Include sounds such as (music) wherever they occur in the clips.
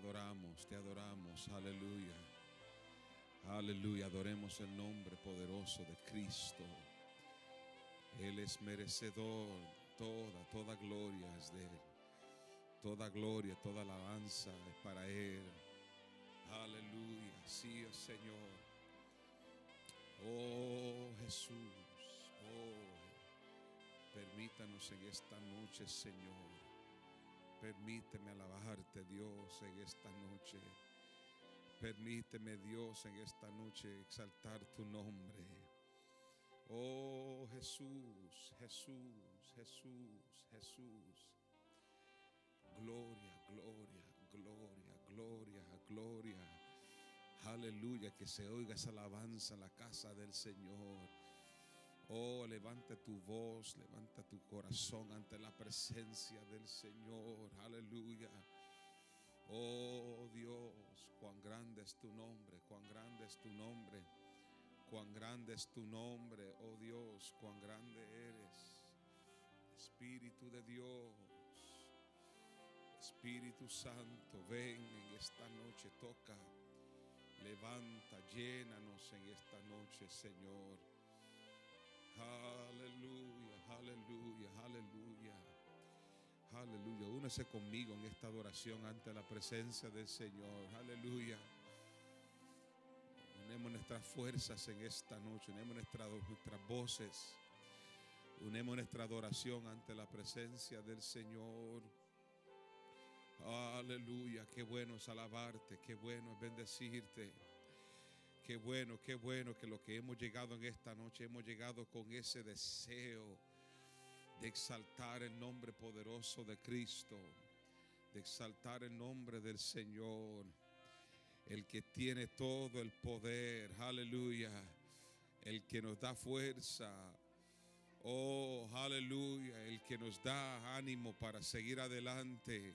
adoramos, te adoramos, aleluya. Aleluya, adoremos el nombre poderoso de Cristo. Él es merecedor, toda, toda gloria es de Él. Toda gloria, toda alabanza es para Él. Aleluya, sí, Señor. Oh Jesús, oh, permítanos en esta noche, Señor. Permíteme alabarte, Dios, en esta noche. Permíteme, Dios, en esta noche exaltar tu nombre. Oh Jesús, Jesús, Jesús, Jesús. Gloria, gloria, gloria, gloria, gloria. Aleluya, que se oiga esa alabanza en la casa del Señor. Oh, levanta tu voz, levanta tu corazón ante la presencia del Señor. Aleluya. Oh Dios, cuán grande es tu nombre, cuán grande es tu nombre, cuán grande es tu nombre, oh Dios, cuán grande eres. Espíritu de Dios, Espíritu Santo, ven en esta noche, toca, levanta, llénanos en esta noche, Señor. Aleluya, aleluya, aleluya. Aleluya. Únese conmigo en esta adoración ante la presencia del Señor. Aleluya. Unemos nuestras fuerzas en esta noche. Unemos nuestras, nuestras voces. Unemos nuestra adoración ante la presencia del Señor. Aleluya. Qué bueno es alabarte. Qué bueno es bendecirte. Qué bueno, qué bueno que lo que hemos llegado en esta noche, hemos llegado con ese deseo de exaltar el nombre poderoso de Cristo, de exaltar el nombre del Señor, el que tiene todo el poder, aleluya, el que nos da fuerza, oh, aleluya, el que nos da ánimo para seguir adelante,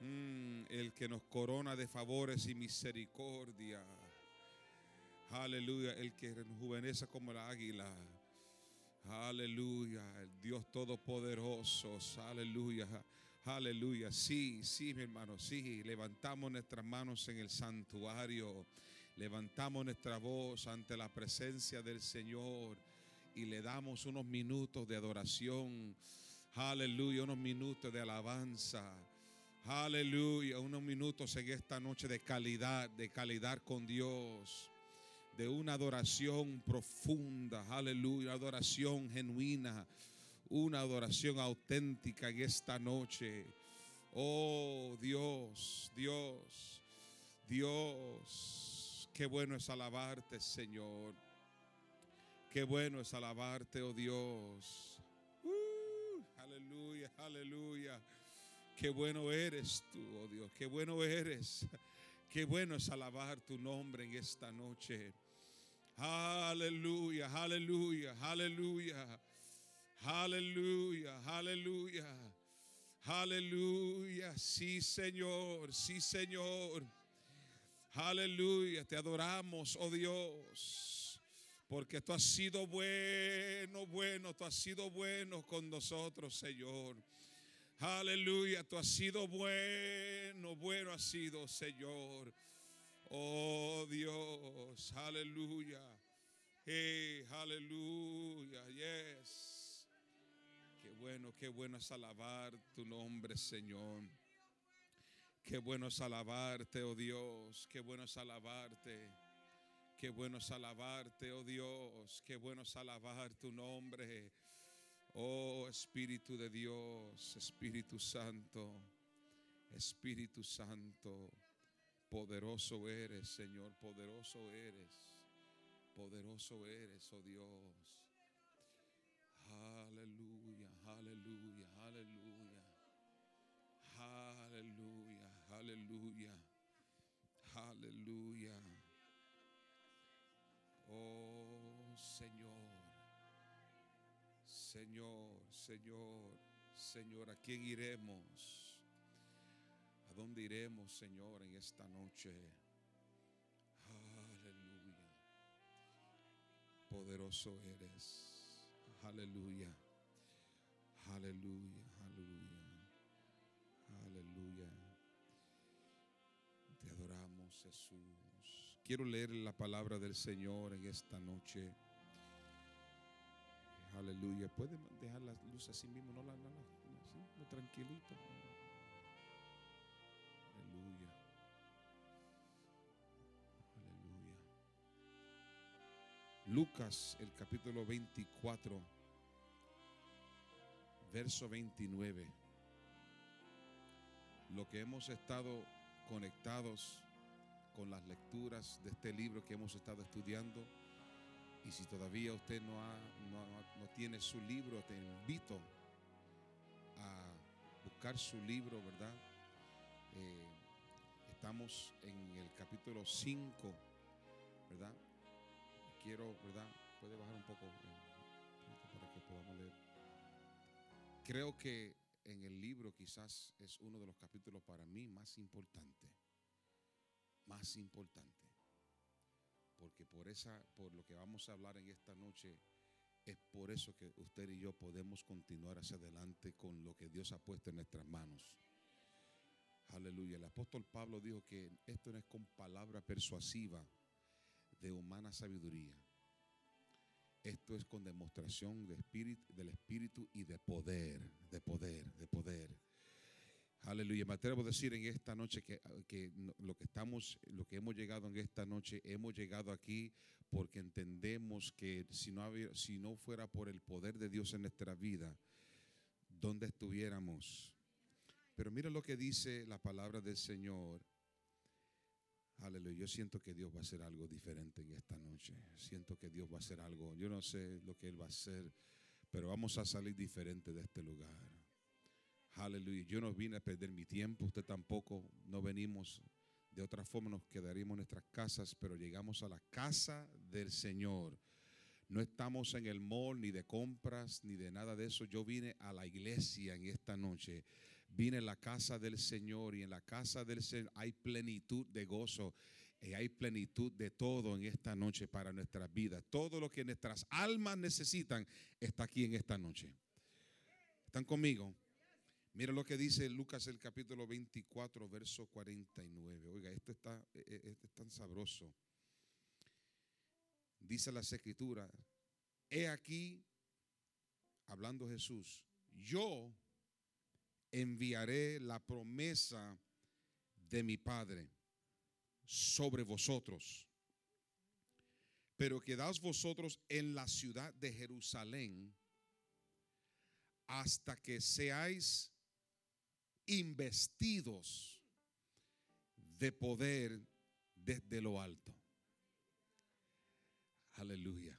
mm, el que nos corona de favores y misericordia, aleluya, el que rejuvenece como la águila. Aleluya, el Dios Todopoderoso, aleluya, aleluya. Sí, sí, mi hermano, sí. Levantamos nuestras manos en el santuario, levantamos nuestra voz ante la presencia del Señor y le damos unos minutos de adoración. Aleluya, unos minutos de alabanza. Aleluya, unos minutos en esta noche de calidad, de calidad con Dios de una adoración profunda, aleluya, adoración genuina, una adoración auténtica en esta noche. Oh Dios, Dios, Dios, qué bueno es alabarte, Señor. Qué bueno es alabarte, oh Dios. Uh, aleluya, aleluya. Qué bueno eres tú, oh Dios. Qué bueno eres. Qué bueno es alabar tu nombre en esta noche. Aleluya, aleluya, aleluya. Aleluya, aleluya. Aleluya. Sí, Señor, sí, Señor. Aleluya, te adoramos, oh Dios. Porque tú has sido bueno, bueno, tú has sido bueno con nosotros, Señor. Aleluya, tú has sido bueno, bueno has sido, Señor. Oh Dios, aleluya. Hey, aleluya, yes. Qué bueno, qué bueno es alabar tu nombre, Señor. Qué bueno es alabarte, oh Dios. Qué bueno es alabarte. Qué bueno es alabarte, oh Dios. Qué bueno es alabar tu nombre. Oh Espíritu de Dios, Espíritu Santo, Espíritu Santo. Poderoso eres, Señor, poderoso eres. Poderoso eres, oh Dios. Aleluya, aleluya, aleluya. Aleluya, aleluya. Aleluya. Oh Señor. Señor, Señor, Señor, ¿a quién iremos? ¿A dónde iremos, Señor, en esta noche? Aleluya. Poderoso eres. Aleluya. Aleluya. Aleluya. Aleluya. Jesús. Quiero leer la palabra del Señor en esta noche. Aleluya. Pueden dejar las luces así mismo, no la, no, tranquilito. Lucas, el capítulo 24, verso 29. Lo que hemos estado conectados con las lecturas de este libro que hemos estado estudiando. Y si todavía usted no, ha, no, tiene su libro, te invito a buscar su libro, ¿verdad? Eh, estamos en el capítulo 5, ¿verdad? Quiero, ¿verdad? Puede bajar un poco eh, para que podamos leer. Creo que en el libro quizás es uno de los capítulos para mí más importantes más importante. Porque por esa, por lo que vamos a hablar en esta noche, es por eso que usted y yo podemos continuar hacia adelante con lo que Dios ha puesto en nuestras manos. Aleluya. El apóstol Pablo dijo que esto no es con palabra persuasiva de humana sabiduría. Esto es con demostración del espíritu y de poder, de poder, de poder. Aleluya. Me atrevo a decir en esta noche que, lo que estamos, lo que hemos llegado en esta noche, hemos llegado aquí porque entendemos que si no, si no fuera por el poder de Dios en nuestra vida, ¿dónde estuviéramos? Pero mira lo que dice la palabra del Señor. Aleluya. Yo siento que Dios va a hacer algo diferente en esta noche. Siento que Dios va a hacer algo. Yo no sé lo que Él va a hacer, pero vamos a salir diferente de este lugar. Aleluya. Yo no vine a perder mi tiempo, usted tampoco. No venimos de otra forma, nos quedaríamos en nuestras casas, pero llegamos a la casa del Señor. No estamos en el mall ni de compras ni de nada de eso. Yo vine a la iglesia en esta noche. Vine a la casa del Señor y en la casa del Señor hay plenitud de gozo y hay plenitud de todo en esta noche para nuestras vidas. Todo lo que nuestras almas necesitan está aquí en esta noche. ¿Están conmigo? Mira lo que dice Lucas el capítulo 24, verso 49. Oiga, esto está, e, e, esto es tan sabroso. Dice las escrituras, he aquí, hablando Jesús, yo enviaré la promesa de mi Padre sobre vosotros. Pero quedaos vosotros en la ciudad de Jerusalén hasta que seáis investidos de poder desde lo alto. Aleluya.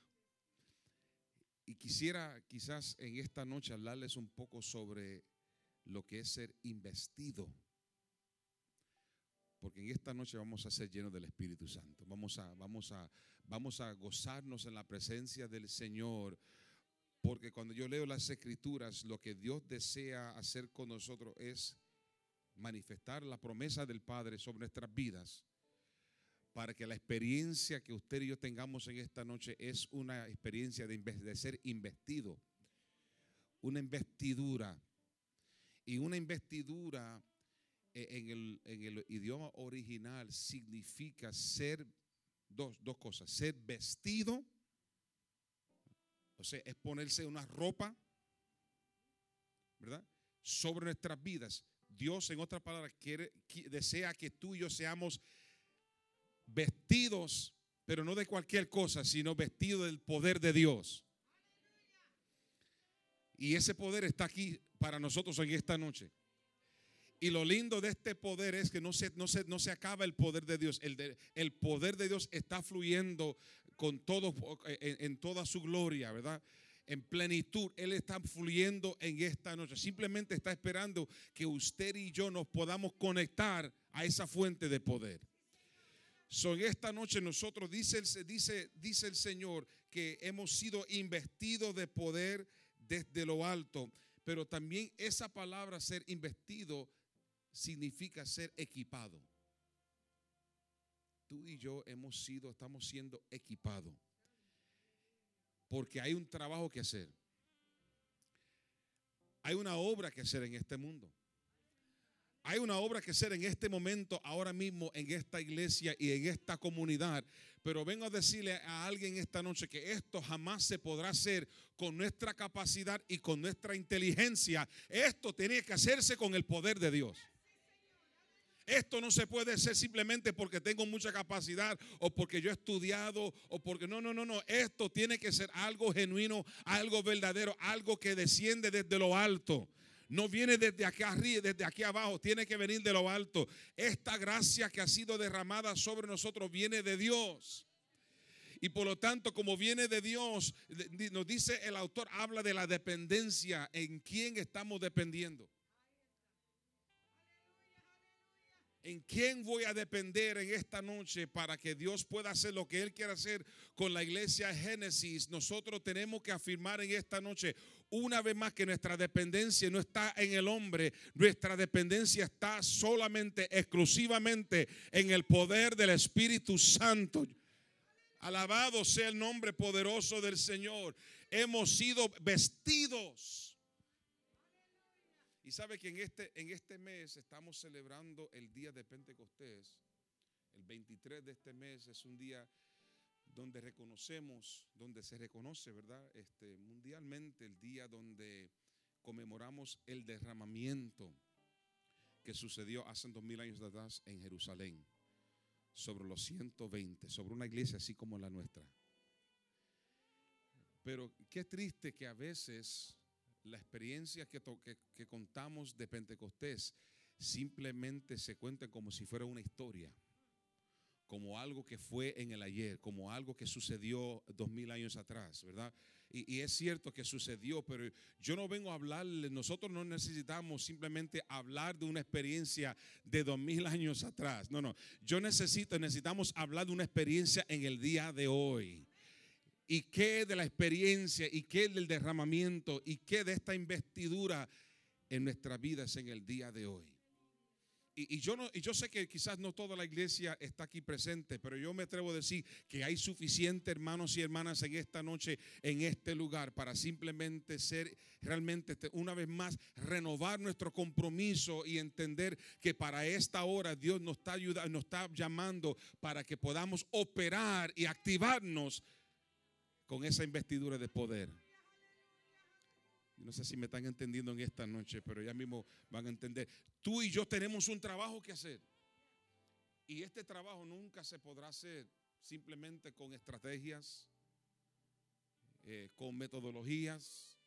Y quisiera quizás en esta noche hablarles un poco sobre lo que es ser investido. Porque en esta noche vamos a ser llenos del Espíritu Santo. Vamos a, vamos a, vamos a gozarnos en la presencia del Señor porque cuando yo leo las escrituras, lo que Dios desea hacer con nosotros es manifestar la promesa del Padre sobre nuestras vidas para que la experiencia que usted y yo tengamos en esta noche es una experiencia de, de ser investido, una investidura. Y una investidura eh, en el, en el idioma original significa ser dos, dos cosas, ser vestido o sea, es ponerse una ropa, ¿verdad? Sobre nuestras vidas. Dios, en otras palabras, quiere, desea que tú y yo seamos vestidos, pero no de cualquier cosa, sino vestidos del poder de Dios. Y ese poder está aquí para nosotros en esta noche. Y lo lindo de este poder es que no se, no no se acaba el poder de Dios. El, el poder de Dios está fluyendo con todo, en, toda su gloria, ¿verdad? en plenitud. Él está fluyendo en esta noche. Simplemente está esperando que usted y yo nos podamos conectar a esa fuente de poder. So, en esta noche nosotros, dice, dice, dice el Señor, que hemos sido investidos de poder desde lo alto. Pero también esa palabra ser investido significa ser equipado tú y yo hemos sido, estamos siendo equipados. Porque hay un trabajo que hacer. Hay una obra que hacer en este mundo. Hay una obra que hacer en este momento, ahora mismo, en esta iglesia y en esta comunidad. Pero vengo a decirle a alguien esta noche que esto jamás se podrá hacer con nuestra capacidad y con nuestra inteligencia. Esto tiene que hacerse con el poder de Dios. Esto no se puede hacer simplemente porque tengo mucha capacidad o porque yo he estudiado o porque no, no, no, no. Esto tiene que ser algo genuino, algo verdadero, algo que desciende desde lo alto. No viene desde acá arriba, desde aquí abajo, tiene que venir de lo alto. Esta gracia que ha sido derramada sobre nosotros viene de Dios. Y por lo tanto, como viene de Dios, nos dice el autor, habla de la dependencia, en quién estamos dependiendo. ¿En quién voy a depender en esta noche para que Dios pueda hacer lo que Él quiere hacer con la iglesia Génesis? Nosotros tenemos que afirmar en esta noche una vez más que nuestra dependencia no está en el hombre, nuestra dependencia está solamente, exclusivamente en el poder del Espíritu Santo. Alabado sea el nombre poderoso del Señor. Hemos sido vestidos y sabe que en este, en este mes estamos celebrando el día de Pentecostés. El 23 de este mes es un día donde reconocemos, donde se reconoce, ¿verdad? Este, mundialmente el día donde conmemoramos el derramamiento que sucedió hace dos mil años atrás en Jerusalén, sobre los 120, sobre una iglesia así como la nuestra. Pero qué triste que a veces la experiencia que, que, contamos de Pentecostés simplemente se cuenta como si fuera una historia, como algo que fue en el ayer, como algo que sucedió dos mil años atrás, ¿verdad? Y, es cierto que sucedió, pero yo no vengo a hablarle, nosotros no necesitamos simplemente hablar de una experiencia de dos mil años atrás, no, no, yo necesito, necesitamos hablar de una experiencia en el día de hoy. ¿Y qué de la experiencia? ¿Y qué del derramamiento? ¿Y qué de esta investidura en nuestras vidas en el día de hoy? Y, yo no, y yo sé que quizás no toda la iglesia está aquí presente, pero yo me atrevo a decir que hay suficientes hermanos y hermanas en esta noche, en este lugar, para simplemente ser realmente una vez más, renovar nuestro compromiso y entender que para esta hora Dios nos está ayudando, nos está llamando para que podamos operar y activarnos con esa investidura de poder. No sé si me están entendiendo en esta noche, pero ya mismo van a entender. Tú y yo tenemos un trabajo que hacer. Y este trabajo nunca se podrá hacer simplemente con estrategias, eh, con metodologías.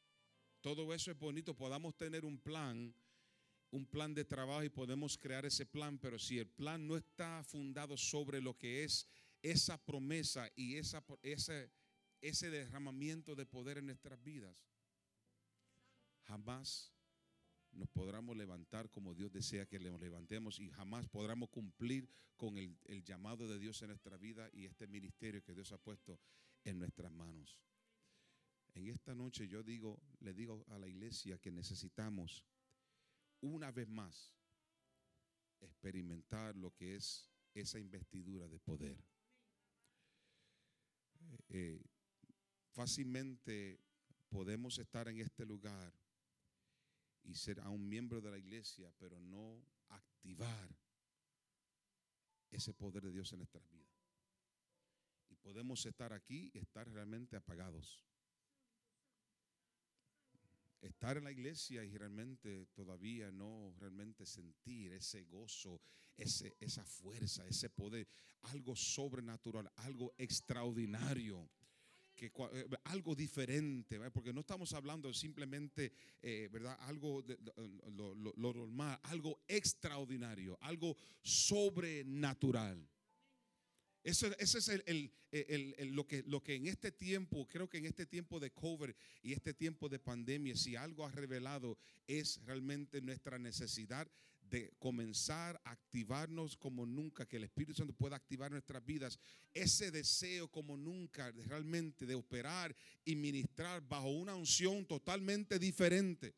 Todo eso es bonito. Podamos tener un plan, un plan de trabajo y podemos crear ese plan, pero si el plan no está fundado sobre lo que es esa promesa y esa, esa ese derramamiento de poder en nuestras vidas, jamás nos podremos levantar como Dios desea que nos levantemos y jamás podremos cumplir con el, llamado de Dios en nuestra vida y este ministerio que Dios ha puesto en nuestras manos. En esta noche yo digo, le digo a la iglesia que necesitamos una vez más experimentar lo que es esa investidura de poder. Eh, Fácilmente podemos estar en este lugar y ser a un miembro de la iglesia, pero no activar ese poder de Dios en nuestras vidas. Y podemos estar aquí y estar realmente apagados. Estar en la iglesia y realmente todavía no realmente sentir ese gozo, ese, esa fuerza, ese poder, algo sobrenatural, algo extraordinario eh, algo diferente, porque no estamos hablando simplemente, eh, ¿verdad? Algo de, lo, normal, algo extraordinario, algo sobrenatural. Eso, es lo, que, lo que en este tiempo, creo que en este tiempo de COVID y este tiempo de pandemia, si algo ha revelado es realmente nuestra necesidad de comenzar a activarnos como nunca, que el Espíritu Santo pueda activar nuestras vidas, ese deseo como nunca realmente de operar y ministrar bajo una unción totalmente diferente.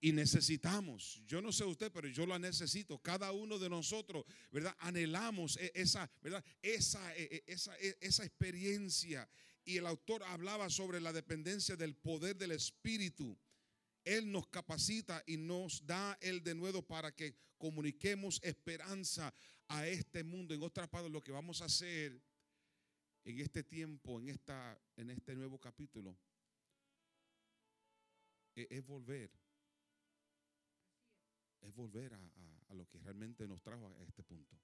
Y necesitamos, yo no sé usted, pero yo la necesito. Cada uno de nosotros, ¿verdad? Anhelamos e, esa, ¿verdad? Esa, e, e, esa, esa experiencia. Y el autor hablaba sobre la dependencia del poder del Espíritu Él nos capacita y nos da el de nuevo para que comuniquemos esperanza a este mundo. En otras palabras, lo que vamos a hacer en este tiempo, en, esta, en este nuevo capítulo, e, es, volver. Es volver a lo que realmente nos trajo a este punto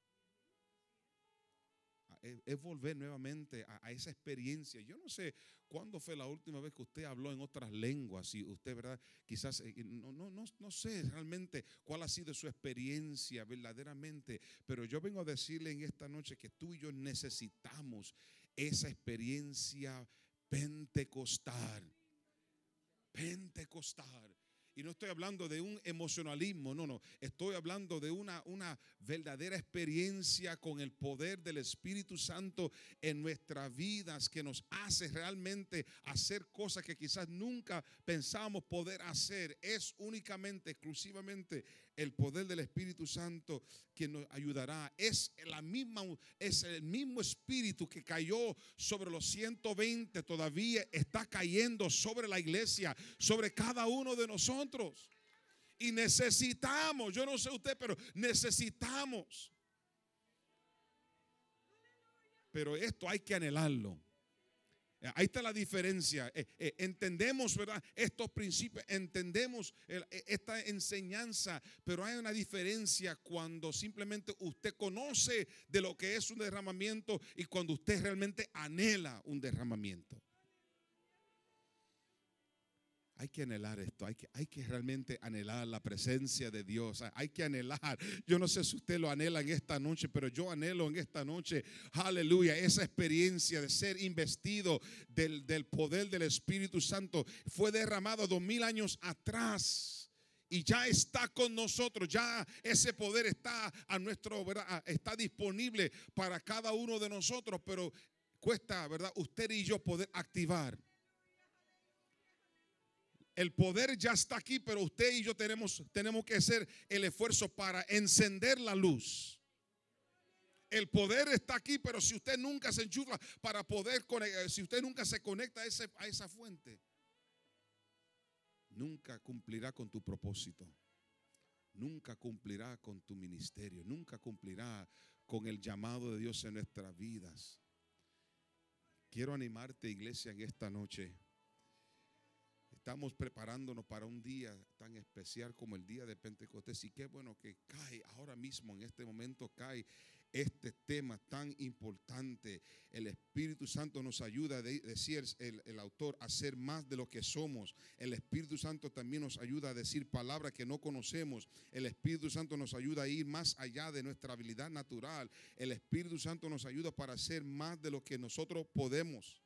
es, volver nuevamente a, esa experiencia. Yo no sé cuándo fue la última vez que usted habló en otras lenguas y usted, ¿verdad? Quizás, eh, no, no, no, no sé realmente cuál ha sido su experiencia verdaderamente, pero yo vengo a decirle en esta noche que tú y yo necesitamos esa experiencia pentecostal. Pentecostal. Y no estoy hablando de un emocionalismo, no, no. Estoy hablando de una, una verdadera experiencia con el poder del Espíritu Santo en nuestras vidas que nos hace realmente hacer cosas que quizás nunca pensábamos poder hacer. Es únicamente, exclusivamente el poder del Espíritu Santo que nos ayudará. Es, la misma, es el mismo Espíritu que cayó sobre los 120, todavía está cayendo sobre la iglesia, sobre cada uno de nosotros. Y necesitamos, yo no sé usted, pero necesitamos. Pero esto hay que anhelarlo. Eh, ahí está la diferencia. Eh, eh, entendemos, ¿verdad? Estos principios, entendemos esta enseñanza, pero hay una diferencia cuando simplemente usted conoce de lo que es un derramamiento y cuando usted realmente anhela un derramamiento. Hay que anhelar esto, hay que, hay que realmente anhelar la presencia de Dios, hay que anhelar. Yo no sé si usted lo anhela en esta noche, pero yo anhelo en esta noche, aleluya, esa experiencia de ser investido del, del poder del Espíritu Santo. Fue derramado dos mil años atrás y ya está con nosotros, ya ese poder está a nuestro, está disponible para cada uno de nosotros, pero cuesta, ¿verdad? Usted y yo poder activar el poder ya está aquí, pero usted y yo tenemos, tenemos que hacer el esfuerzo para encender la luz. El poder está aquí, pero si usted nunca se enchufa para poder conectar, si usted nunca se conecta a, a esa fuente, nunca cumplirá con tu propósito. Nunca cumplirá con tu ministerio. Nunca cumplirá con el llamado de Dios en nuestras vidas. Quiero animarte, iglesia, en esta noche Estamos preparándonos para un día tan especial como el día de Pentecostés. Y qué bueno que cae ahora mismo, en este momento cae este tema tan importante. El Espíritu Santo nos ayuda, a decir el, el, autor, a ser más de lo que somos. El Espíritu Santo también nos ayuda a decir palabras que no conocemos. El Espíritu Santo nos ayuda a ir más allá de nuestra habilidad natural. El Espíritu Santo nos ayuda para ser más de lo que nosotros podemos.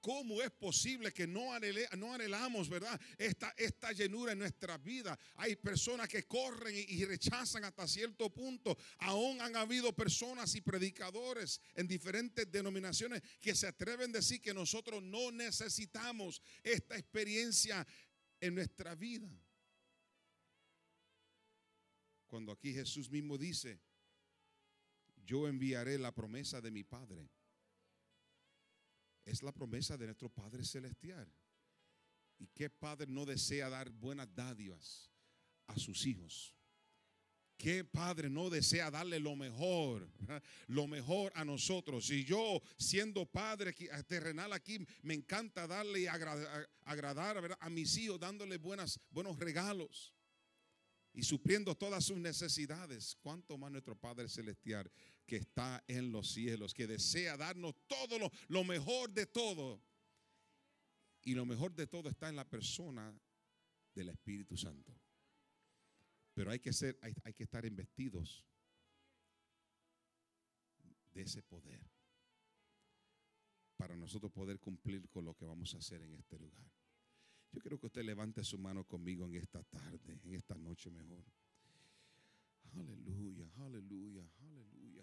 ¿Cómo es posible que no, anhelamos, verdad, esta llenura en nuestra vida? Hay personas que corren y, rechazan hasta cierto punto. Aún han habido personas y predicadores en diferentes denominaciones que se atreven a decir que nosotros no necesitamos esta experiencia en nuestra vida. Cuando aquí Jesús mismo dice, yo enviaré la promesa de mi Padre es la promesa de nuestro Padre Celestial. ¿Y qué padre no desea dar buenas dádivas a sus hijos? ¿Qué padre no desea darle lo mejor? (laughs) Lo mejor a nosotros. Y yo, siendo padre terrenal aquí, me encanta darle y agradar, a mis hijos, dándole buenas, buenos regalos y supliendo todas sus necesidades. ¿Cuánto más nuestro Padre Celestial que está en los cielos, que desea darnos todo lo, mejor de todo? Y lo mejor de todo está en la persona del Espíritu Santo. Pero hay que, hay, hay que estar investidos de ese poder para nosotros poder cumplir con lo que vamos a hacer en este lugar. Yo quiero que usted levante su mano conmigo en esta tarde, en esta noche mejor. Aleluya, aleluya, aleluya.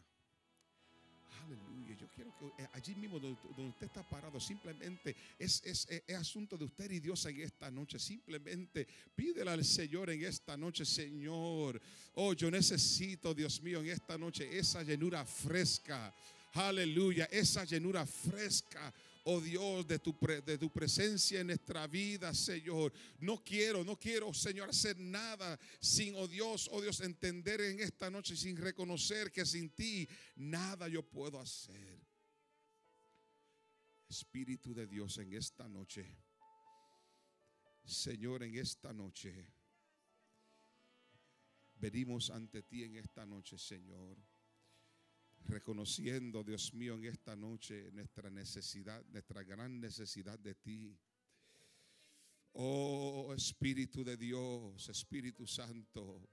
Aleluya. Yo quiero que eh, allí mismo donde, usted está parado, simplemente es, es, asunto de usted y Dios en esta noche. Simplemente pídele al Señor en esta noche, Señor. Oh, yo necesito, Dios mío, en esta noche esa llenura fresca. Aleluya, esa llenura fresca oh Dios, de tu, de tu presencia en nuestra vida, Señor. No quiero, no quiero, Señor, hacer nada sin, oh Dios, oh Dios, entender en esta noche, sin reconocer que sin ti nada yo puedo hacer. Espíritu de Dios en esta noche. Señor, en esta noche. Venimos ante ti en esta noche, Señor. Reconociendo, Dios mío, en esta noche nuestra necesidad, nuestra gran necesidad de ti. Oh Espíritu de Dios, Espíritu Santo.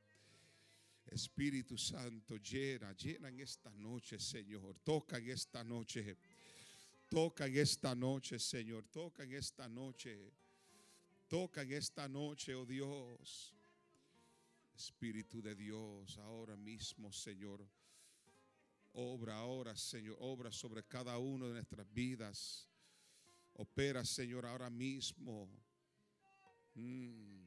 Espíritu Santo, llena, llena en esta noche, Señor. Toca en esta noche. Toca en esta noche, Señor. Toca en esta noche. Toca en esta noche, oh Dios. Espíritu de Dios, ahora mismo, Señor. Obra ahora, Señor. Obra sobre cada uno de nuestras vidas. Opera, Señor, ahora mismo. Mm.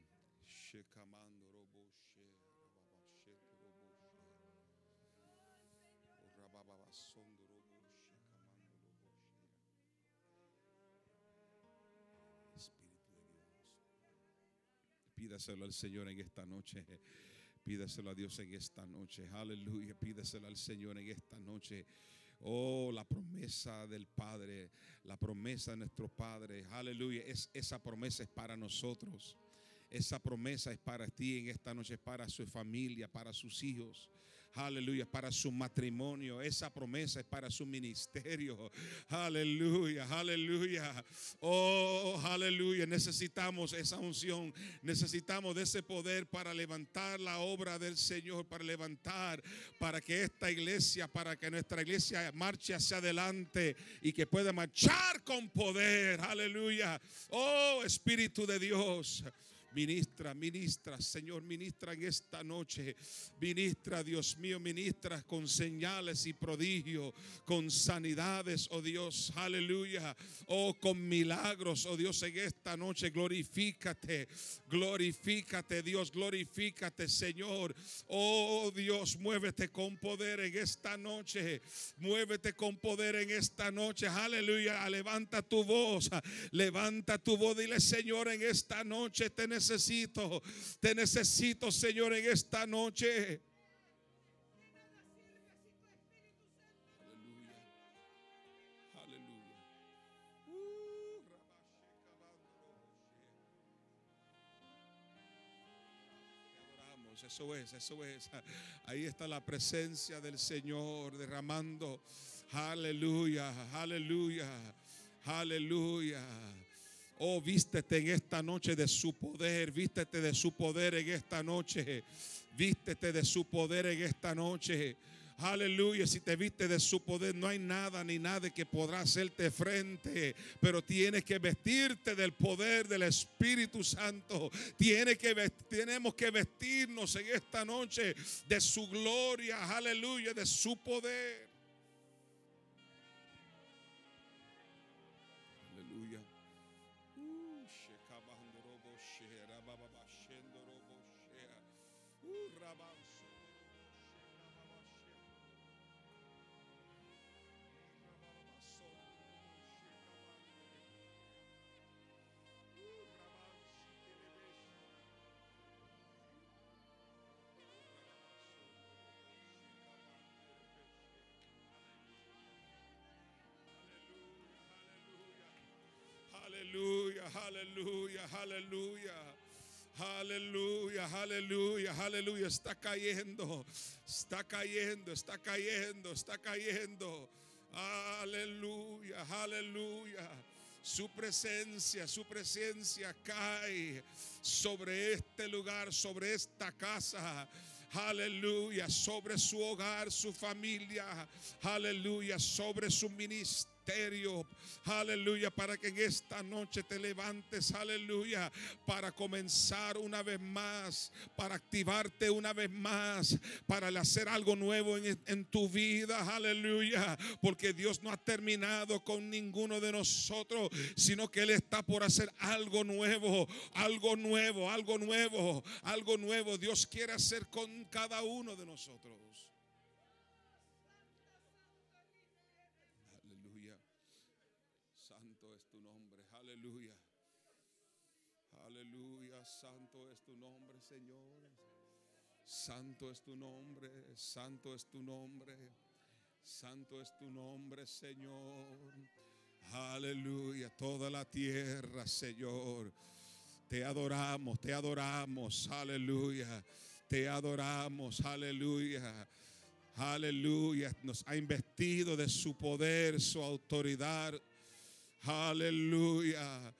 Pídaselo al Señor en esta noche. Pídaselo a Dios en esta noche. Aleluya. Pídaselo al Señor en esta noche. Oh, la promesa del Padre, la promesa de nuestro Padre. Aleluya. Es, esa promesa es para nosotros. Esa promesa es para ti en esta noche, es para su familia, para sus hijos aleluya, para su matrimonio. Esa promesa es para su ministerio. Aleluya, aleluya. Oh, aleluya. Necesitamos esa unción. Necesitamos de ese poder para levantar la obra del Señor, para levantar, para que esta iglesia, para que nuestra iglesia marche hacia adelante y que pueda marchar con poder. Aleluya. Oh, Espíritu de Dios. Ministra, ministra, Señor, ministra en esta noche. Ministra, Dios mío, ministra con señales y prodigios, con sanidades, oh Dios, aleluya. Oh, con milagros, oh Dios, en esta noche. Glorifícate, glorifícate, Dios, glorifícate, Señor. Oh Dios, muévete con poder en esta noche. Muévete con poder en esta noche. Aleluya. Levanta tu voz. Levanta tu voz. Dile, Señor, en esta noche te te necesito, Señor, en esta noche. Aleluya. Eso es, eso es. Ahí está la presencia del Señor derramando. Aleluya, aleluya, aleluya. Oh, vístete en esta noche de su poder, vístete de su poder en esta noche, vístete de su poder en esta noche. Aleluya, si te viste de su poder, no hay nada ni nada que podrá hacerte frente, pero tienes que vestirte del poder del Espíritu Santo. Tienes que, tenemos que vestirnos en esta noche de su gloria, aleluya, de su poder. Aleluya, aleluya, aleluya. Aleluya, aleluya. Está cayendo, está cayendo, está cayendo, está cayendo. Aleluya, aleluya. Su presencia, su presencia cae sobre este lugar, sobre esta casa. Aleluya, sobre su hogar, su familia. Aleluya, sobre su ministerio Aleluya, para que en esta noche te levantes, aleluya, para comenzar una vez más, para activarte una vez más, para hacer algo nuevo en, en tu vida, aleluya, porque Dios no ha terminado con ninguno de nosotros, sino que Él está por hacer algo nuevo, algo nuevo, algo nuevo, algo nuevo. Dios quiere hacer con cada uno de nosotros. Señor. Santo es tu nombre, santo es tu nombre. Santo es tu nombre, Señor. Aleluya, toda la tierra, Señor. Te adoramos, te adoramos, aleluya. Te adoramos, aleluya. Aleluya. Nos ha investido de su poder, su autoridad. Aleluya.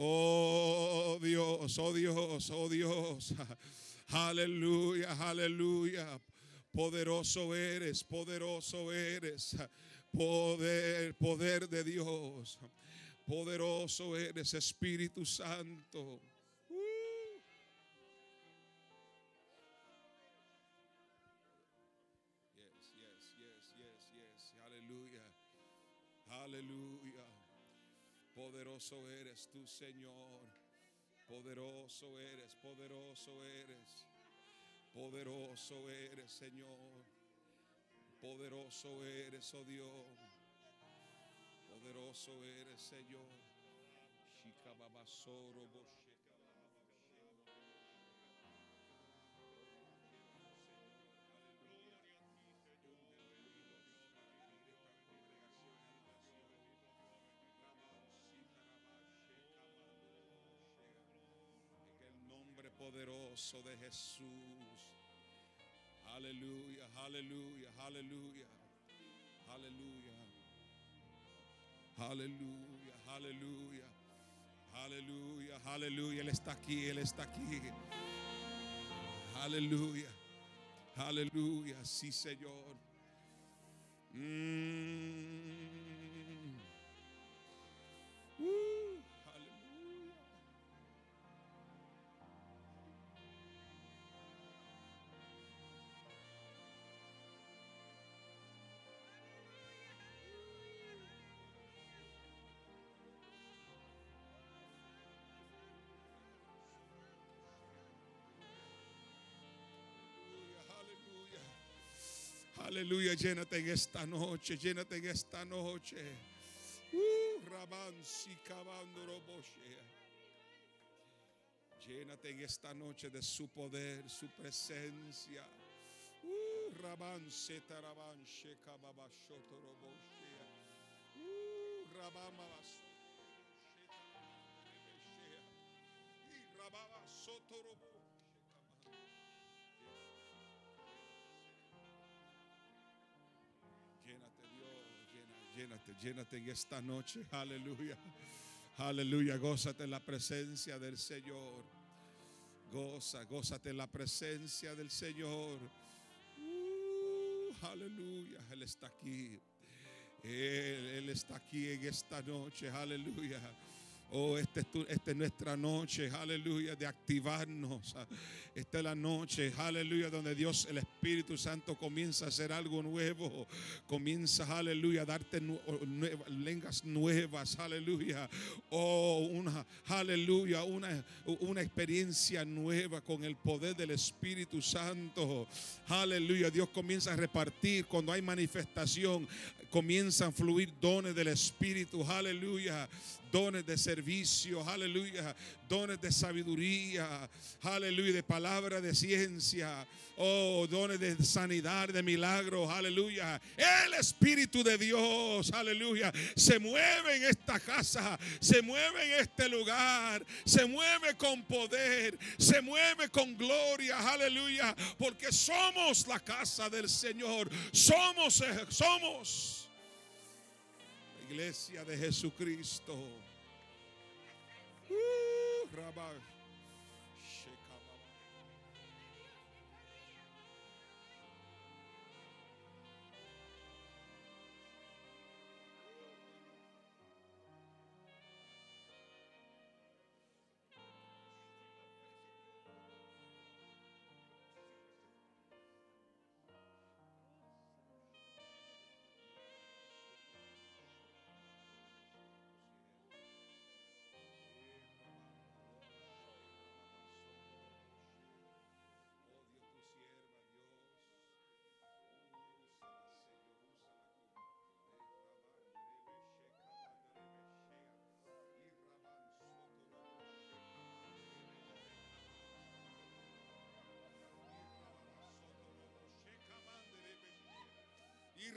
Oh Dios, oh Dios, oh Dios. (laughs) Aleluya, aleluya. Poderoso eres, poderoso eres. Poder, poder de Dios. Poderoso eres, Espíritu Santo. Poderoso eres tú, Señor. Poderoso eres, poderoso eres. Poderoso eres, Señor. Poderoso eres, oh Dios. Poderoso eres, Señor. Shikababasoro poderoso de Jesús. Aleluya, aleluya, aleluya. Aleluya. Aleluya, aleluya. Aleluya, aleluya. Él está aquí, Él está aquí. Aleluya. Aleluya, sí, Señor. Mm. Aleluya. Llénate en esta noche, llénate en esta noche. Uh. Llénate en esta noche de su poder, su presencia. Uh, Rabanse Tarabanche Cababashotoro Boshea. Uh, Rabamabas. Y Rababa llénate, llénate en esta noche. Aleluya. Aleluya, gózate en la presencia del Señor. Goza, gózate en la presencia del Señor. Uh, aleluya, Él está aquí. Él, Él está aquí en esta noche. Aleluya. Oh, esta es, esta es nuestra noche, aleluya, de activarnos. Esta es la noche, aleluya, donde Dios, el Espíritu Santo, comienza a hacer algo nuevo. Comienza, aleluya, a darte lenguas nuevas, aleluya. Oh, una, aleluya, una, una experiencia nueva con el poder del Espíritu Santo. Aleluya, Dios comienza a repartir cuando hay manifestación. Comienzan a fluir dones del Espíritu, aleluya dones de servicio, aleluya, dones de sabiduría, aleluya, de palabra de ciencia, oh, dones de sanidad, de milagros, aleluya. El Espíritu de Dios, aleluya, se mueve en esta casa, se mueve en este lugar, se mueve con poder, se mueve con gloria, aleluya, porque somos la casa del Señor, somos, somos iglesia de Jesucristo. Uh,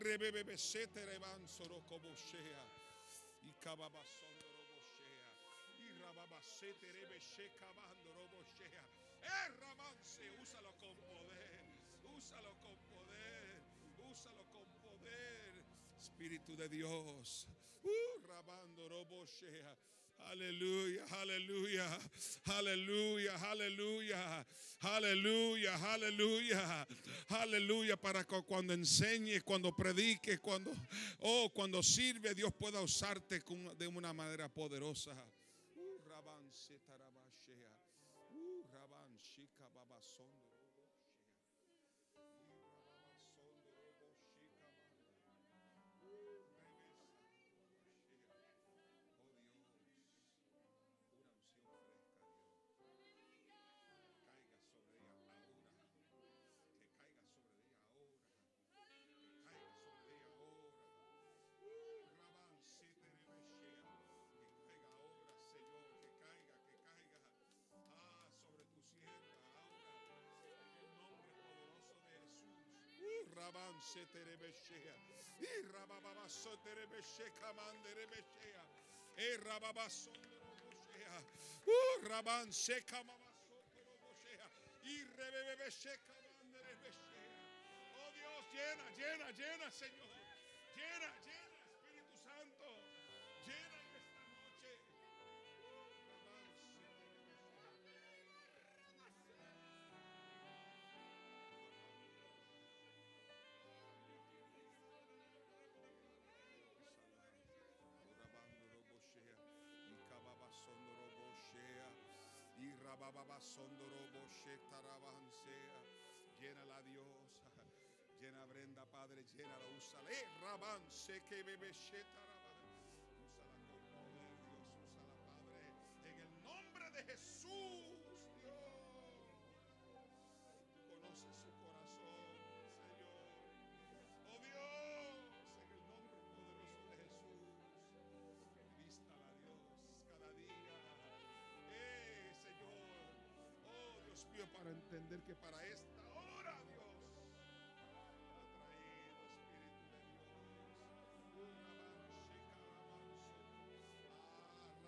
rebebe sete reban soro koboshea. Y kababa sondoro boshea. Y rababa sete rebe shekabando roboshea. Eh, ramanse, úsalo con poder. Úsalo con poder. Úsalo con poder. Espíritu de Dios. Uh, rabando roboshea. Aleluya, aleluya, aleluya, aleluya, aleluya, aleluya, aleluya, para cuando enseñes, cuando prediques, cuando, oh, cuando sirve, Dios pueda usarte de una manera poderosa. Uh, Rabán, siete rebeshea. Y rabababa, sote rebeshea, mande rebeshea. Eh, rababasondoroboshea. Uh, raban seca mamasondoroboshea. Y rebebebe seca manderebeshea. Oh Dios, llena, llena, llena, Señor. Llena, llena, Rabababasondoroboshe tarabansea. Llénala Dios, llena Brenda Padre, llénala, úsala, eh, rabanse que taraban. Úsala con poder, Dios, úsala Padre, en el nombre de Jesús, entender que para esta hora, Dios, ha traído Espíritu de Dios. Un avance,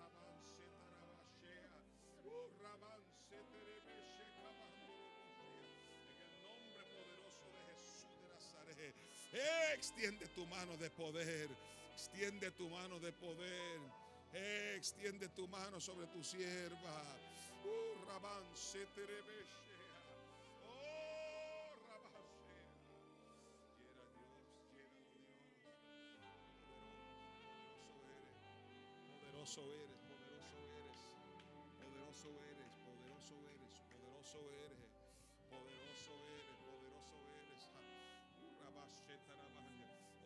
caravanzo. Ah, tarabashea. Rabance, terebeshe. En el nombre poderoso de Jesús de Nazaret. Extiende tu mano de poder. Extiende tu mano de poder. Extiende tu mano sobre tu sierva. Uh, rabance, terebeshea. Poderoso eres, poderoso eres, poderoso eres, poderoso eres, poderoso eres, poderoso eres, poderoso eres.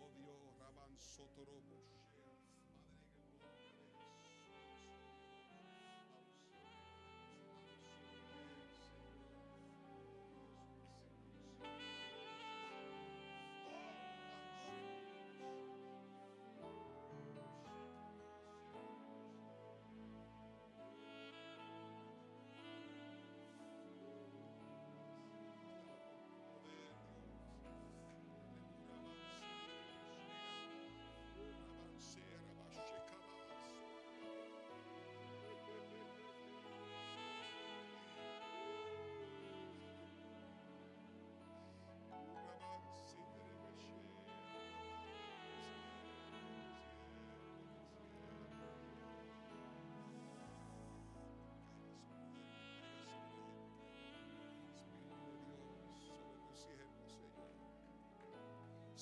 Oh Dios, Raban Sotoroboshea.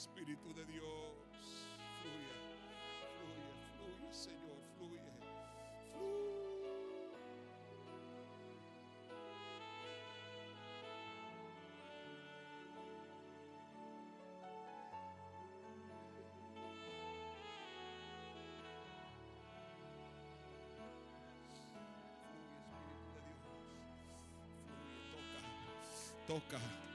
Espíritu de Dios, fluye, fluye, fluye, Señor, fluye, fluye. Espíritu de Dios. Fluye, toca, toca,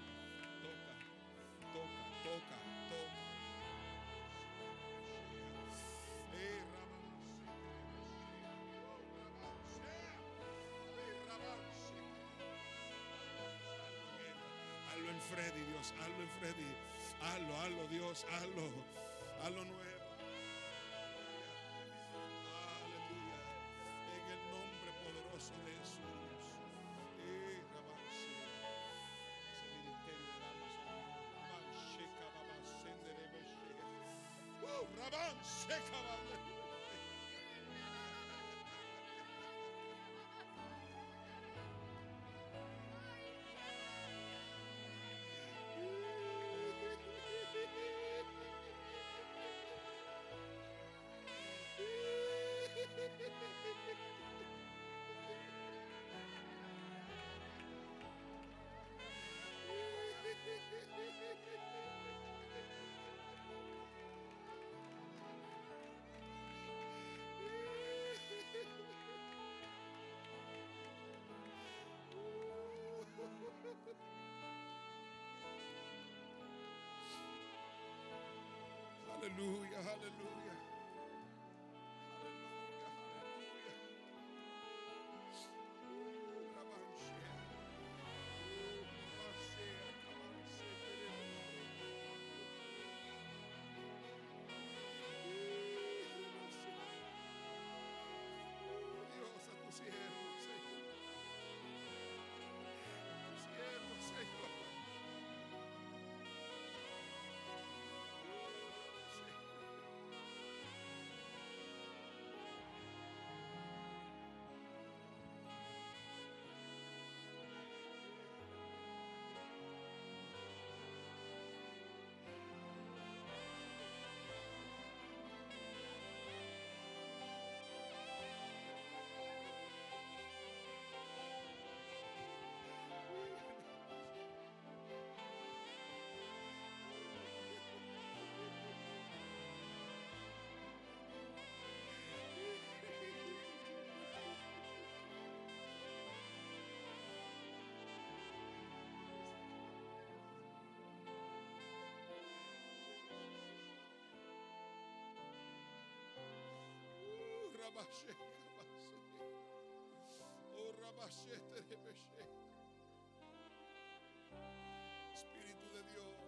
Dios. Hazlo en Freddy. Hazlo, hazlo, Dios. Hazlo. Hazlo nuevo. Hallelujah. Hallelujah. Espíritu de Dios.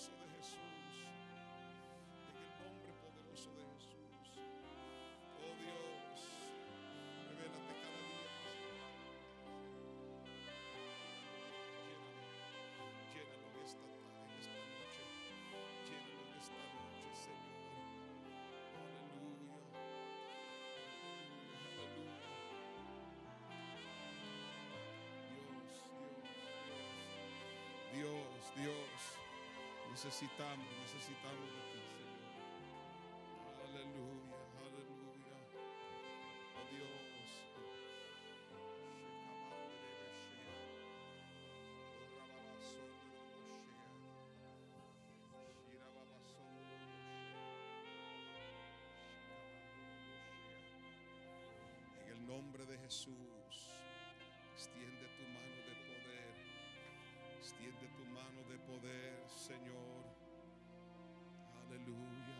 also the Necesitamos, necesitamos de ti, Señor. Aleluya, aleluya. Oh Dios. En el nombre de Jesús. Extiende tu mano de poder, Señor. Aleluya.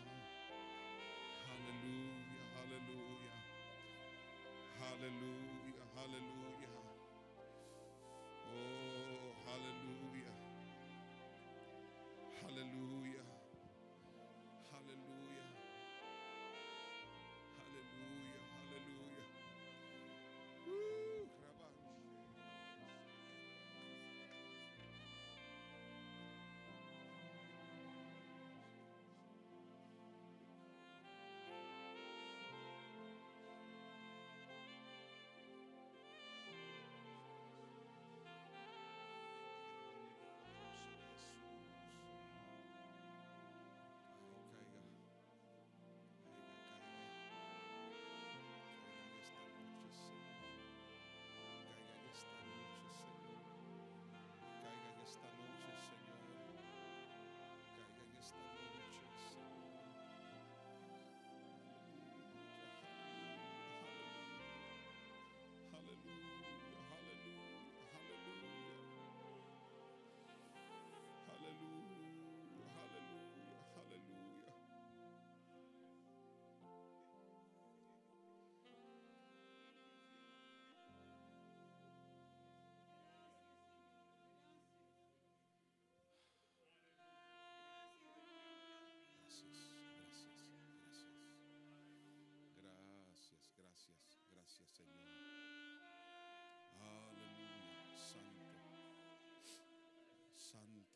Aleluya, aleluya. Aleluya, aleluya.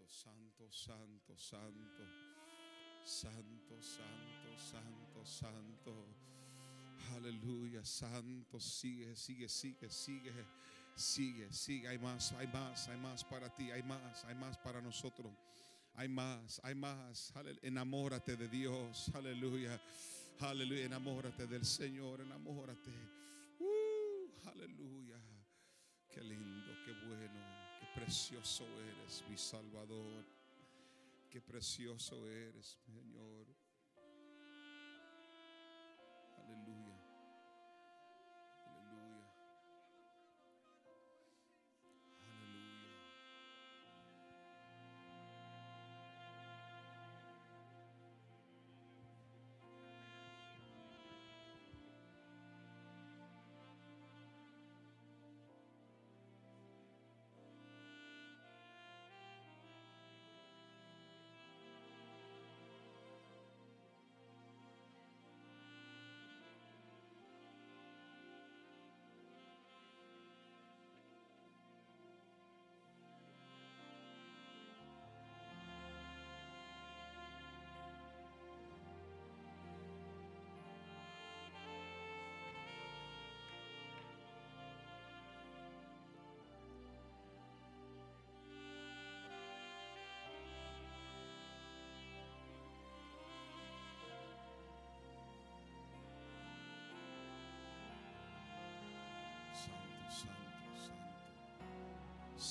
Santo, santo, santo. Santo, santo, santo, santo. Aleluya, santo. Sigue, sigue, sigue, sigue. Sigue, sigue. Hay más, hay más, hay más para ti. Hay más, hay más para nosotros. Hay más, hay más. Enamórate de Dios. Aleluya. Aleluya. Enamórate del Señor. Enamórate. Uh, aleluya. Qué lindo, precioso eres, mi Salvador. Qué precioso eres, Señor.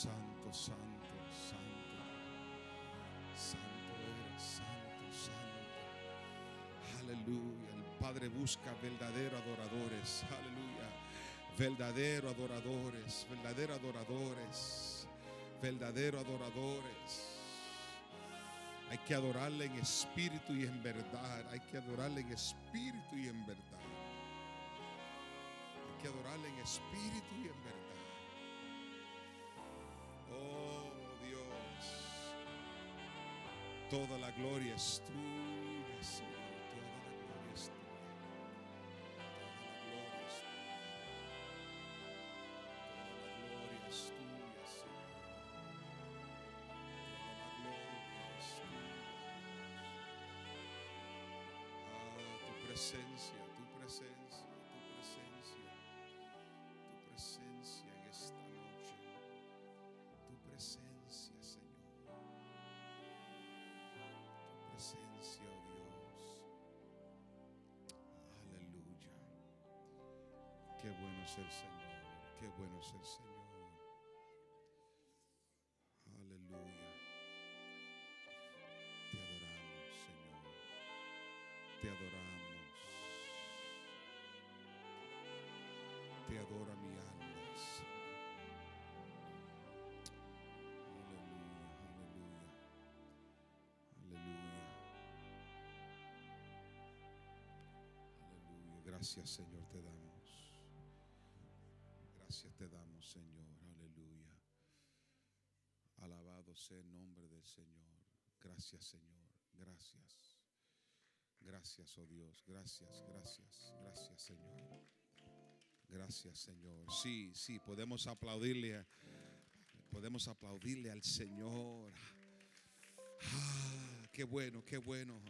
Santo. Santo, santo, santo. Eres, santo, santo. Aleluya. El Padre busca verdaderos adoradores. Aleluya. Verdadero adoradores, verdadero adoradores, verdadero adoradores. Hay que adorarle en espíritu y en verdad. Hay que adorarle en espíritu y en verdad. Hay que adorarle en espíritu y en verdad. Toda la gloria es tuya, Señor. Es el Señor, qué bueno es el Señor, aleluya. Te adoramos, Señor, te adoramos. Te adora mi alma. Aleluya, aleluya. Aleluya. Aleluya. Gracias, Señor, te damos. Señor. Aleluya. Alabado sea el nombre del Señor. Gracias, Señor. Gracias. Gracias, oh Dios. Gracias, gracias, gracias, Señor. Gracias, Señor. Sí, sí, podemos aplaudirle. Podemos aplaudirle al Señor. Ah, qué bueno, qué bueno.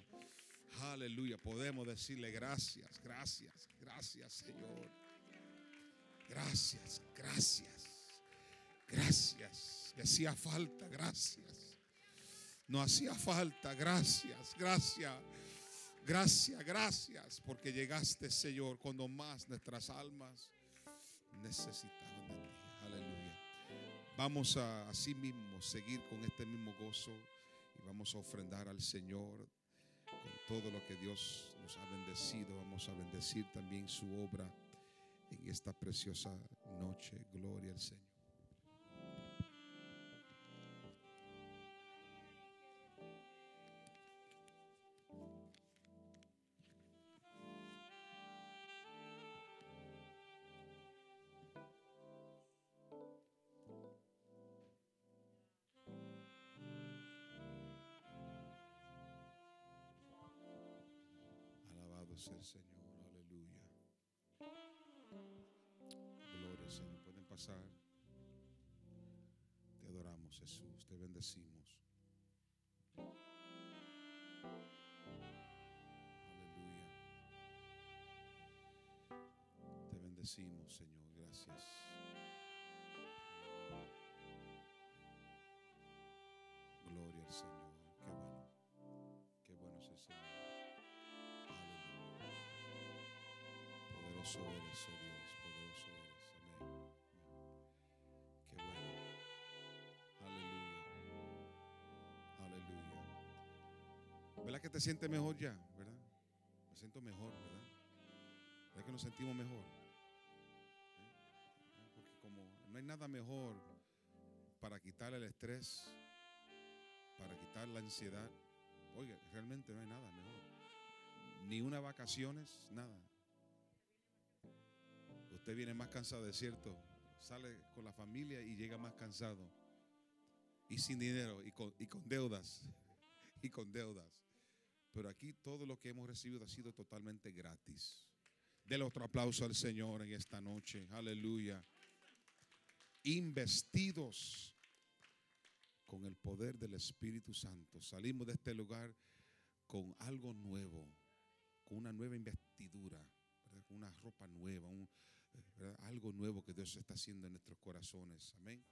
Aleluya. Podemos decirle gracias, gracias, gracias, Señor. Gracias, gracias. Gracias. Me hacía falta, gracias. No hacía falta, gracias, gracias. Gracias, gracias, porque llegaste, Señor, cuando más nuestras almas necesitaban de ti. Aleluya. Vamos a así mismo seguir con este mismo gozo y vamos a ofrendar al Señor con todo lo que Dios nos ha bendecido. Vamos a bendecir también su obra en esta preciosa noche. Gloria al Señor. Jesús, te bendecimos. Aleluya. Te bendecimos, Señor. Gracias. Gloria al Señor. Qué bueno. Qué bueno es el Señor. Aleluya. Poderoso eres, oh ¿Verdad que te sientes mejor ya? ¿Verdad? Me siento mejor, ¿verdad? ¿Verdad que nos sentimos mejor? ¿Eh? Porque como no hay nada mejor para quitar el estrés, para quitar la ansiedad. Oiga, realmente no hay nada mejor. Ni una vacaciones, nada. Usted viene más cansado, es cierto. Sale con la familia y llega más cansado. Y sin dinero y con, y con deudas. (laughs) Y con deudas. Pero aquí todo lo que hemos recibido ha sido totalmente gratis. Dele otro aplauso al Señor en esta noche. Aleluya. Investidos con el poder del Espíritu Santo. Salimos de este lugar con algo nuevo, con una nueva investidura, con una ropa nueva, algo nuevo que Dios está haciendo en nuestros corazones. Amén.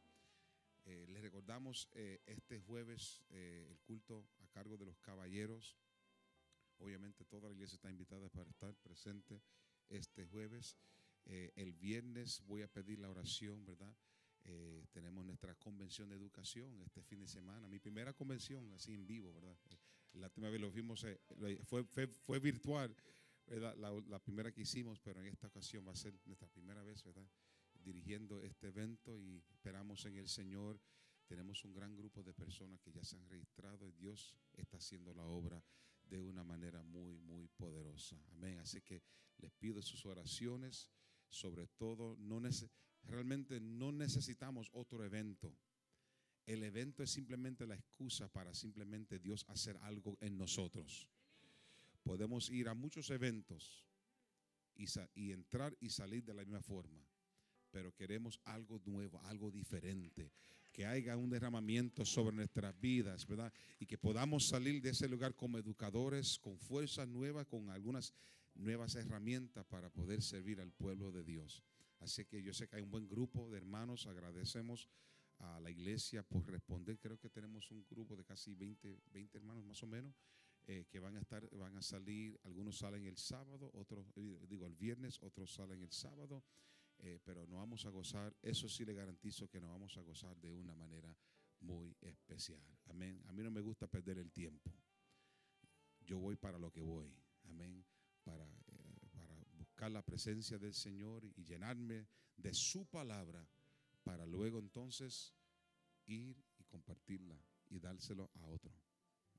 Eh, les recordamos eh, este jueves eh, el culto a cargo de los caballeros. Obviamente toda la iglesia está invitada para estar presente este jueves. Eh, el viernes voy a pedir la oración, ¿verdad? Eh, tenemos nuestra convención de educación este fin de semana, mi primera convención así en vivo, ¿verdad? Eh, La última vez lo vimos, fue, fue virtual, ¿verdad? La, la primera que hicimos, pero en esta ocasión va a ser nuestra primera vez, ¿verdad? Dirigiendo este evento y esperamos en el Señor. Tenemos un gran grupo de personas que ya se han registrado y Dios está haciendo la obra de una manera muy, muy poderosa. Amén. Así que les pido sus oraciones, sobre todo, no realmente no necesitamos otro evento. El evento es simplemente la excusa para simplemente Dios hacer algo en nosotros. Podemos ir a muchos eventos y, y entrar y salir de la misma forma, pero queremos algo nuevo, algo diferente, que haya un derramamiento sobre nuestras vidas, ¿verdad? Y que podamos salir de ese lugar como educadores, con fuerzas nuevas, con algunas nuevas herramientas para poder servir al pueblo de Dios. Así que yo sé que hay un buen grupo de hermanos, agradecemos a la iglesia por responder. Creo que tenemos un grupo de casi 20, 20 hermanos más o menos eh, que van a estar, van a salir. Algunos salen el sábado, otros eh, digo el viernes, otros salen el sábado. Eh, pero nos vamos a gozar. Eso sí le garantizo que nos vamos a gozar de una manera muy especial. Amén. A mí no me gusta perder el tiempo. Yo voy para lo que voy. Amén. Para, eh, para buscar la presencia del Señor y llenarme de su palabra para luego entonces ir y compartirla y dárselo a otro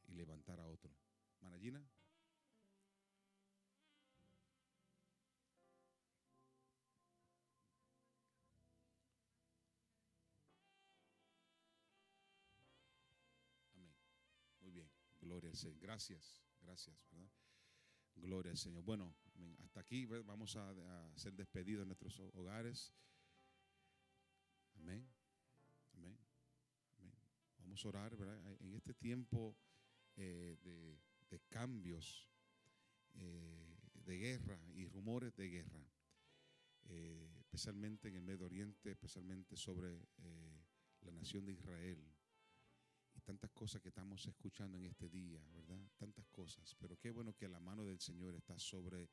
y levantar a otro. Manallina. Al. Gracias. Gracias. Gloria al Señor. Bueno, hasta aquí vamos a, ser despedidos de nuestros hogares. Amén. Amén. Amén. Vamos a orar. En este tiempo eh, de, cambios, eh, de guerra y rumores de guerra, eh, especialmente en el Medio Oriente, especialmente sobre la nación de Israel. Tantas cosas que estamos escuchando en este día, ¿verdad? Tantas cosas. Pero qué bueno que la mano del Señor está sobre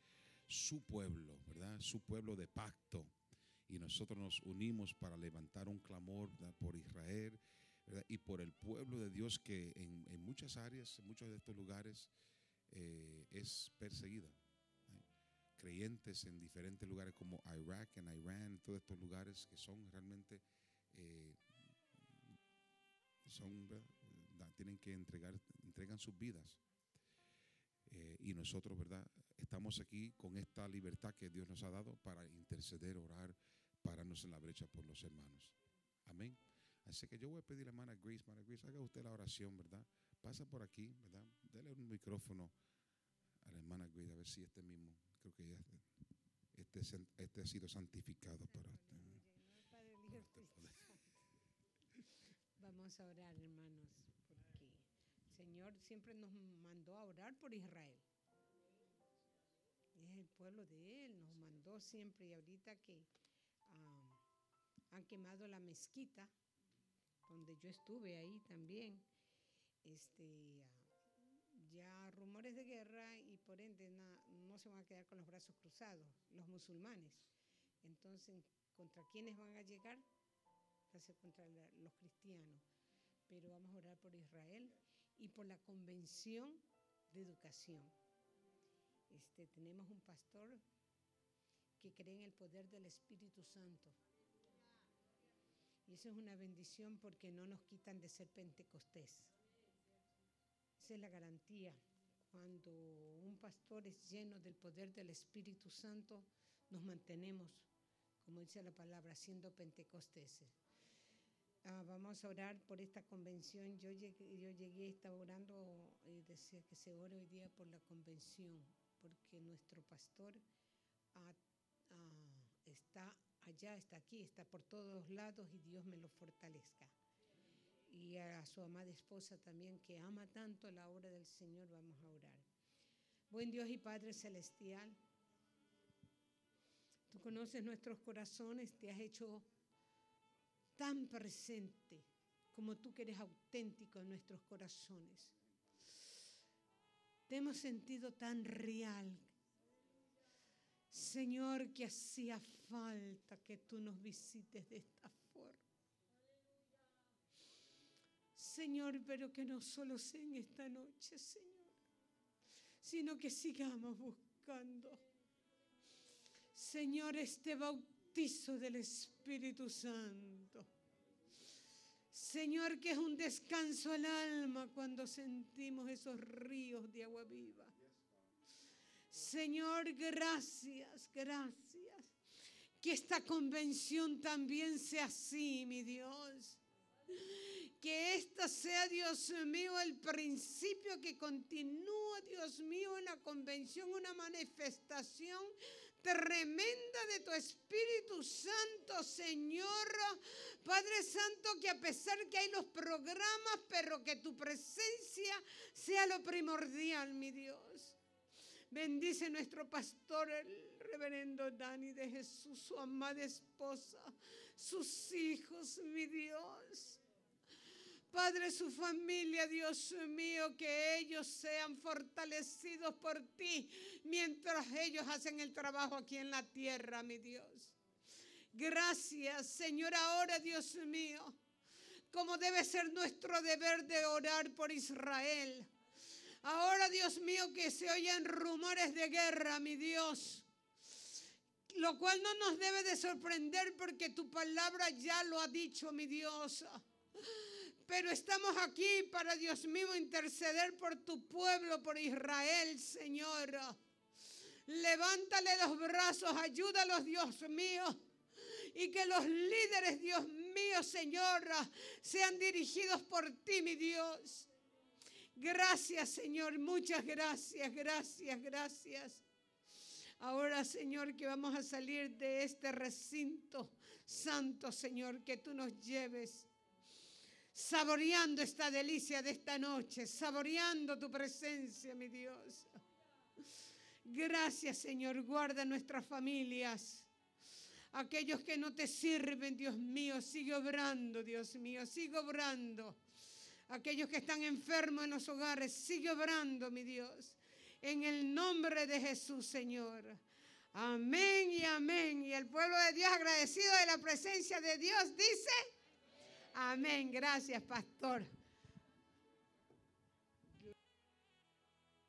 su pueblo, ¿verdad? Su pueblo de pacto y nosotros nos unimos para levantar un clamor ¿verdad? por Israel ¿verdad? y por el pueblo de Dios que en, muchas áreas, en muchos de estos lugares eh, es perseguida. ¿eh? Creyentes en diferentes lugares como Irak, en Irán, todos estos lugares que son realmente eh, son tienen que entregar entregan sus vidas. Eh, y nosotros verdad estamos aquí con esta libertad que Dios nos ha dado para interceder orar pararnos en la brecha por los hermanos. Amén. Así que yo voy a pedir a la hermana Grace hermana Grace haga usted la oración verdad pasa por aquí verdad dele un micrófono a la hermana Grace a ver si este mismo creo que ya este, este, ha sido santificado para usted. Vamos a orar, hermanos, Señor siempre nos mandó a orar por Israel. Es el pueblo de Él, nos mandó siempre y ahorita que han quemado la mezquita, donde yo estuve ahí también, este, ya rumores de guerra y por ende no se van a quedar con los brazos cruzados, los musulmanes. Entonces, ¿contra quiénes van a llegar? Contra los cristianos. Pero vamos a orar por Israel y por la convención de educación. Este, tenemos un pastor que cree en el poder del Espíritu Santo. Y eso es una bendición porque no nos quitan de ser pentecostés. Esa es la garantía. Cuando un pastor es lleno del poder del Espíritu Santo, nos mantenemos, como dice la palabra, siendo pentecostés. Ah, vamos a orar por esta convención. Yo llegué, yo llegué, estaba orando y decía que se ore hoy día por la convención, porque nuestro pastor ah, ah, está allá, está aquí, está por todos lados y Dios me lo fortalezca. Y a su amada esposa también, que ama tanto la obra del Señor, vamos a orar. Buen Dios y Padre Celestial, tú conoces nuestros corazones, te has hecho tan presente como tú que eres auténtico en nuestros corazones. Te hemos sentido tan real. Señor, que hacía falta que tú nos visites de esta forma. Señor, pero que no solo sea en esta noche, Señor, sino que sigamos buscando. Señor, este bautizo del Espíritu Santo Señor, que es un descanso al alma cuando sentimos esos ríos de agua viva. Señor, gracias, gracias. Que esta convención también sea así, mi Dios. Que esta sea, Dios mío, el principio que continúa, Dios mío, en la convención, una manifestación tremenda de tu Espíritu Santo, Señor. Padre Santo, que a pesar que hay los programas, pero que tu presencia sea lo primordial, mi Dios. Bendice nuestro pastor, el reverendo Dani de Jesús, su amada esposa, sus hijos, mi Dios. Padre, su familia, Dios mío, que ellos sean fortalecidos por ti mientras ellos hacen el trabajo aquí en la tierra, mi Dios. Gracias, Señor, ahora, Dios mío, como debe ser nuestro deber de orar por Israel. Ahora, Dios mío, que se oyen rumores de guerra, mi Dios. Lo cual no nos debe de sorprender porque tu palabra ya lo ha dicho, mi Dios. Pero estamos aquí para, Dios mío, interceder por tu pueblo, por Israel, Señor. Levántale los brazos, ayúdalos, Dios mío. Y que los líderes, Dios mío, Señor, sean dirigidos por ti, mi Dios. Gracias, Señor. Muchas gracias, gracias, gracias. Ahora, Señor, que vamos a salir de este recinto santo, Señor, que tú nos lleves saboreando esta delicia de esta noche, saboreando tu presencia, mi Dios. Gracias, Señor. Guarda nuestras familias. Aquellos que no te sirven, Dios mío, sigue obrando, Dios mío, sigue obrando. Aquellos que están enfermos en los hogares, sigue obrando, mi Dios. En el nombre de Jesús, Señor. Amén y amén. Y el pueblo de Dios agradecido de la presencia de Dios dice... Amén. Gracias, pastor.